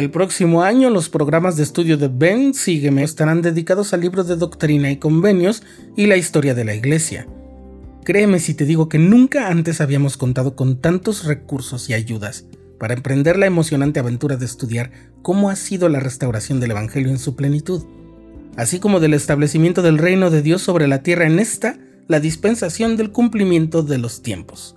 El próximo año los programas de estudio de Ben Sígueme estarán dedicados al libro de doctrina y convenios y la historia de la Iglesia. Créeme si te digo que nunca antes habíamos contado con tantos recursos y ayudas para emprender la emocionante aventura de estudiar cómo ha sido la restauración del Evangelio en su plenitud, así como del establecimiento del reino de Dios sobre la tierra en esta, la dispensación del cumplimiento de los tiempos.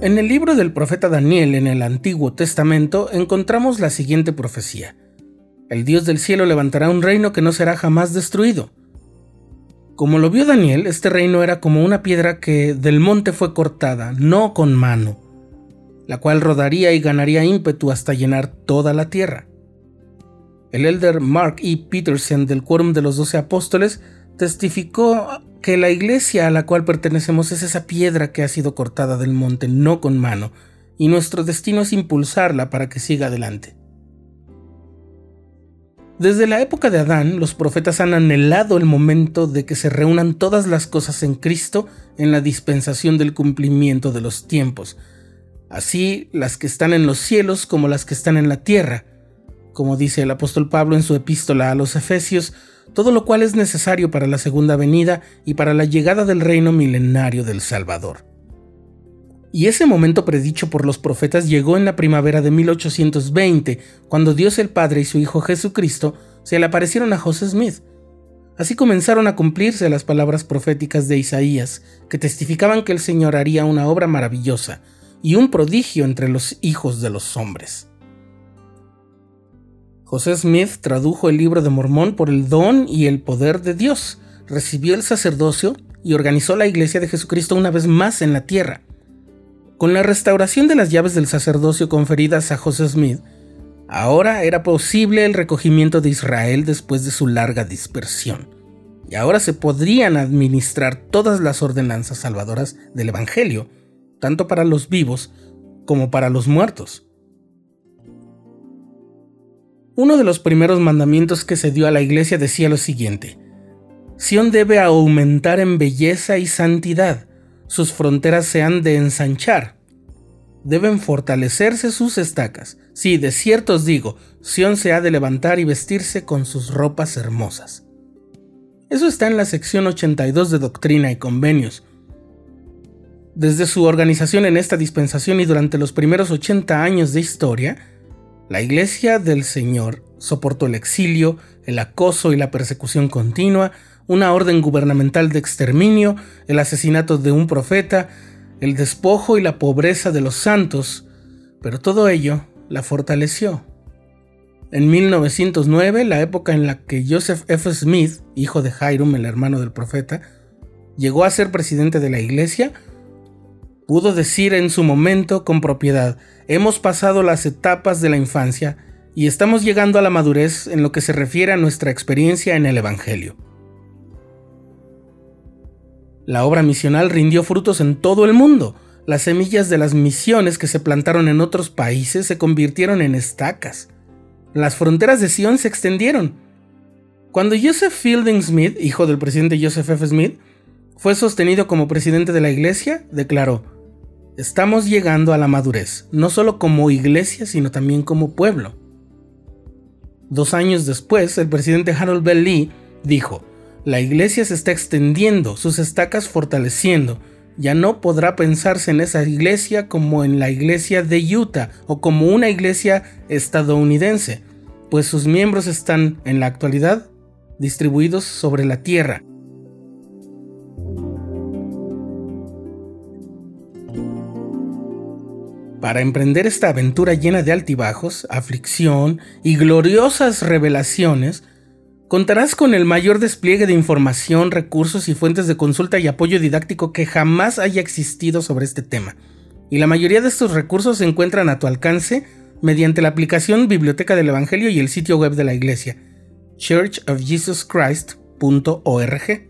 En el libro del profeta Daniel en el Antiguo Testamento encontramos la siguiente profecía. El Dios del cielo levantará un reino que no será jamás destruido como lo vio Daniel, este reino era como una piedra que del monte fue cortada, no con mano, la cual rodaría y ganaría ímpetu hasta llenar toda la tierra. El elder Mark E. Peterson del Quórum de los Doce Apóstoles testificó que la iglesia a la cual pertenecemos es esa piedra que ha sido cortada del monte, no con mano, y nuestro destino es impulsarla para que siga adelante. Desde la época de Adán, los profetas han anhelado el momento de que se reúnan todas las cosas en Cristo en la dispensación del cumplimiento de los tiempos, así las que están en los cielos como las que están en la tierra, como dice el apóstol Pablo en su epístola a los Efesios, todo lo cual es necesario para la segunda venida y para la llegada del reino milenario del Salvador. Y ese momento predicho por los profetas llegó en la primavera de 1820, cuando Dios el Padre y su Hijo Jesucristo se le aparecieron a José Smith. Así comenzaron a cumplirse las palabras proféticas de Isaías, que testificaban que el Señor haría una obra maravillosa y un prodigio entre los hijos de los hombres. José Smith tradujo el libro de Mormón por el don y el poder de Dios, recibió el sacerdocio y organizó la iglesia de Jesucristo una vez más en la tierra. Con la restauración de las llaves del sacerdocio conferidas a José Smith, ahora era posible el recogimiento de Israel después de su larga dispersión. Y ahora se podrían administrar todas las ordenanzas salvadoras del Evangelio, tanto para los vivos como para los muertos. Uno de los primeros mandamientos que se dio a la iglesia decía lo siguiente, Sión debe aumentar en belleza y santidad, sus fronteras se han de ensanchar. Deben fortalecerse sus estacas. Sí, de cierto os digo, Sión se ha de levantar y vestirse con sus ropas hermosas. Eso está en la sección 82 de Doctrina y Convenios. Desde su organización en esta dispensación y durante los primeros 80 años de historia, la Iglesia del Señor soportó el exilio, el acoso y la persecución continua, una orden gubernamental de exterminio, el asesinato de un profeta, el despojo y la pobreza de los santos, pero todo ello la fortaleció. En 1909, la época en la que Joseph F. Smith, hijo de Hiram, el hermano del profeta, llegó a ser presidente de la iglesia, pudo decir en su momento con propiedad, hemos pasado las etapas de la infancia y estamos llegando a la madurez en lo que se refiere a nuestra experiencia en el Evangelio. La obra misional rindió frutos en todo el mundo. Las semillas de las misiones que se plantaron en otros países se convirtieron en estacas. Las fronteras de Sion se extendieron. Cuando Joseph Fielding Smith, hijo del presidente Joseph F. Smith, fue sostenido como presidente de la iglesia, declaró, Estamos llegando a la madurez, no solo como iglesia, sino también como pueblo. Dos años después, el presidente Harold Bell Lee dijo, la iglesia se está extendiendo, sus estacas fortaleciendo. Ya no podrá pensarse en esa iglesia como en la iglesia de Utah o como una iglesia estadounidense, pues sus miembros están en la actualidad distribuidos sobre la tierra. Para emprender esta aventura llena de altibajos, aflicción y gloriosas revelaciones, Contarás con el mayor despliegue de información, recursos y fuentes de consulta y apoyo didáctico que jamás haya existido sobre este tema. Y la mayoría de estos recursos se encuentran a tu alcance mediante la aplicación Biblioteca del Evangelio y el sitio web de la iglesia, churchofjesuschrist.org.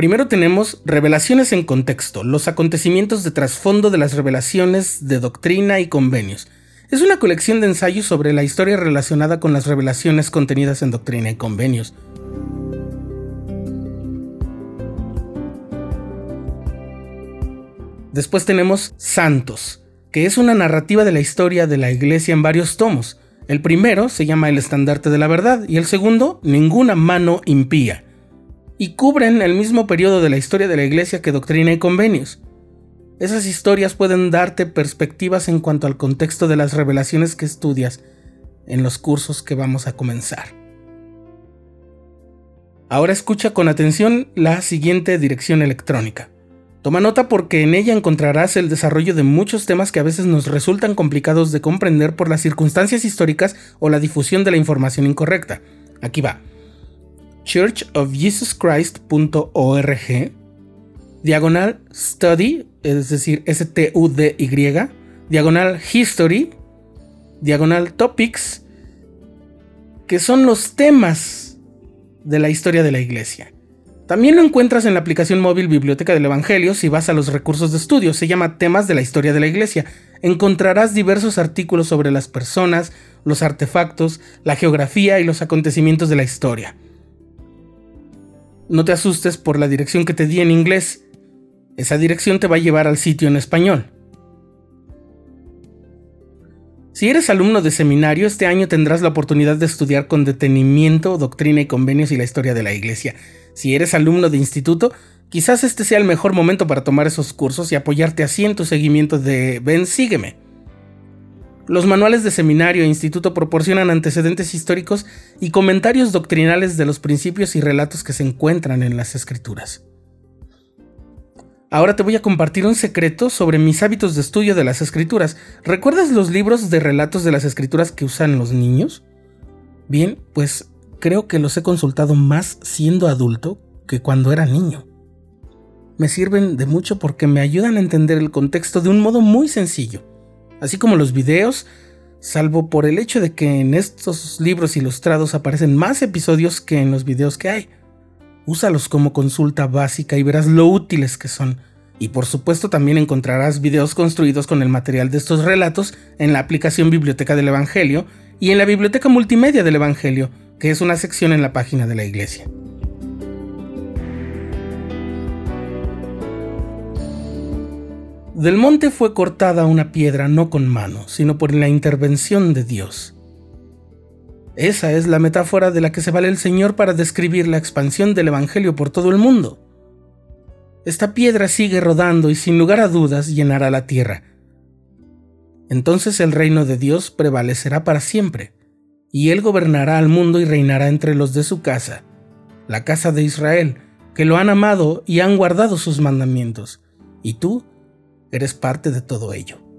Primero tenemos revelaciones en contexto, los acontecimientos de trasfondo de las revelaciones de doctrina y convenios. Es una colección de ensayos sobre la historia relacionada con las revelaciones contenidas en doctrina y convenios. Después tenemos Santos, que es una narrativa de la historia de la iglesia en varios tomos. El primero se llama El estandarte de la verdad y el segundo Ninguna mano impía. Y cubren el mismo periodo de la historia de la iglesia que Doctrina y Convenios. Esas historias pueden darte perspectivas en cuanto al contexto de las revelaciones que estudias en los cursos que vamos a comenzar. Ahora escucha con atención la siguiente dirección electrónica Toma nota porque en ella encontrarás el desarrollo de muchos temas que a veces nos resultan complicados de comprender por las circunstancias históricas o la difusión de la información incorrecta. Aquí va. churchofjesuschrist.org diagonal study, es decir, S-T-U-D-Y, diagonal history, diagonal topics, que son los temas de la historia de la iglesia. También lo encuentras en la aplicación móvil Biblioteca del Evangelio si vas a los recursos de estudio, se llama Temas de la Historia de la Iglesia. Encontrarás diversos artículos sobre las personas, los artefactos, la geografía y los acontecimientos de la historia. No te asustes por la dirección que te di en inglés, esa dirección te va a llevar al sitio en español. Si eres alumno de seminario, este año tendrás la oportunidad de estudiar con detenimiento doctrina y convenios y la historia de la Iglesia. Si eres alumno de instituto, quizás este sea el mejor momento para tomar esos cursos y apoyarte así en tu seguimiento de Ven, sígueme. Los manuales de seminario e instituto proporcionan antecedentes históricos y comentarios doctrinales de los principios y relatos que se encuentran en las escrituras. Ahora te voy a compartir un secreto sobre mis hábitos de estudio de las escrituras. ¿Recuerdas los libros de relatos de las escrituras que usan los niños? Bien, pues creo que los he consultado más siendo adulto que cuando era niño. Me sirven de mucho porque me ayudan a entender el contexto de un modo muy sencillo, así como los videos, salvo por el hecho de que en estos libros ilustrados aparecen más episodios que en los videos que hay. Úsalos como consulta básica y verás lo útiles que son. Y por supuesto también encontrarás videos construidos con el material de estos relatos en la aplicación Biblioteca del Evangelio y en la Biblioteca Multimedia del Evangelio, que es una sección en la página de la iglesia. Del monte fue cortada una piedra no con mano, sino por la intervención de Dios. Esa es la metáfora de la que se vale el Señor para describir la expansión del Evangelio por todo el mundo. Esta piedra sigue rodando y sin lugar a dudas llenará la tierra. Entonces el reino de Dios prevalecerá para siempre y él gobernará al mundo y reinará entre los de su casa, la casa de Israel, que lo han amado y han guardado sus mandamientos, y tú eres parte de todo ello.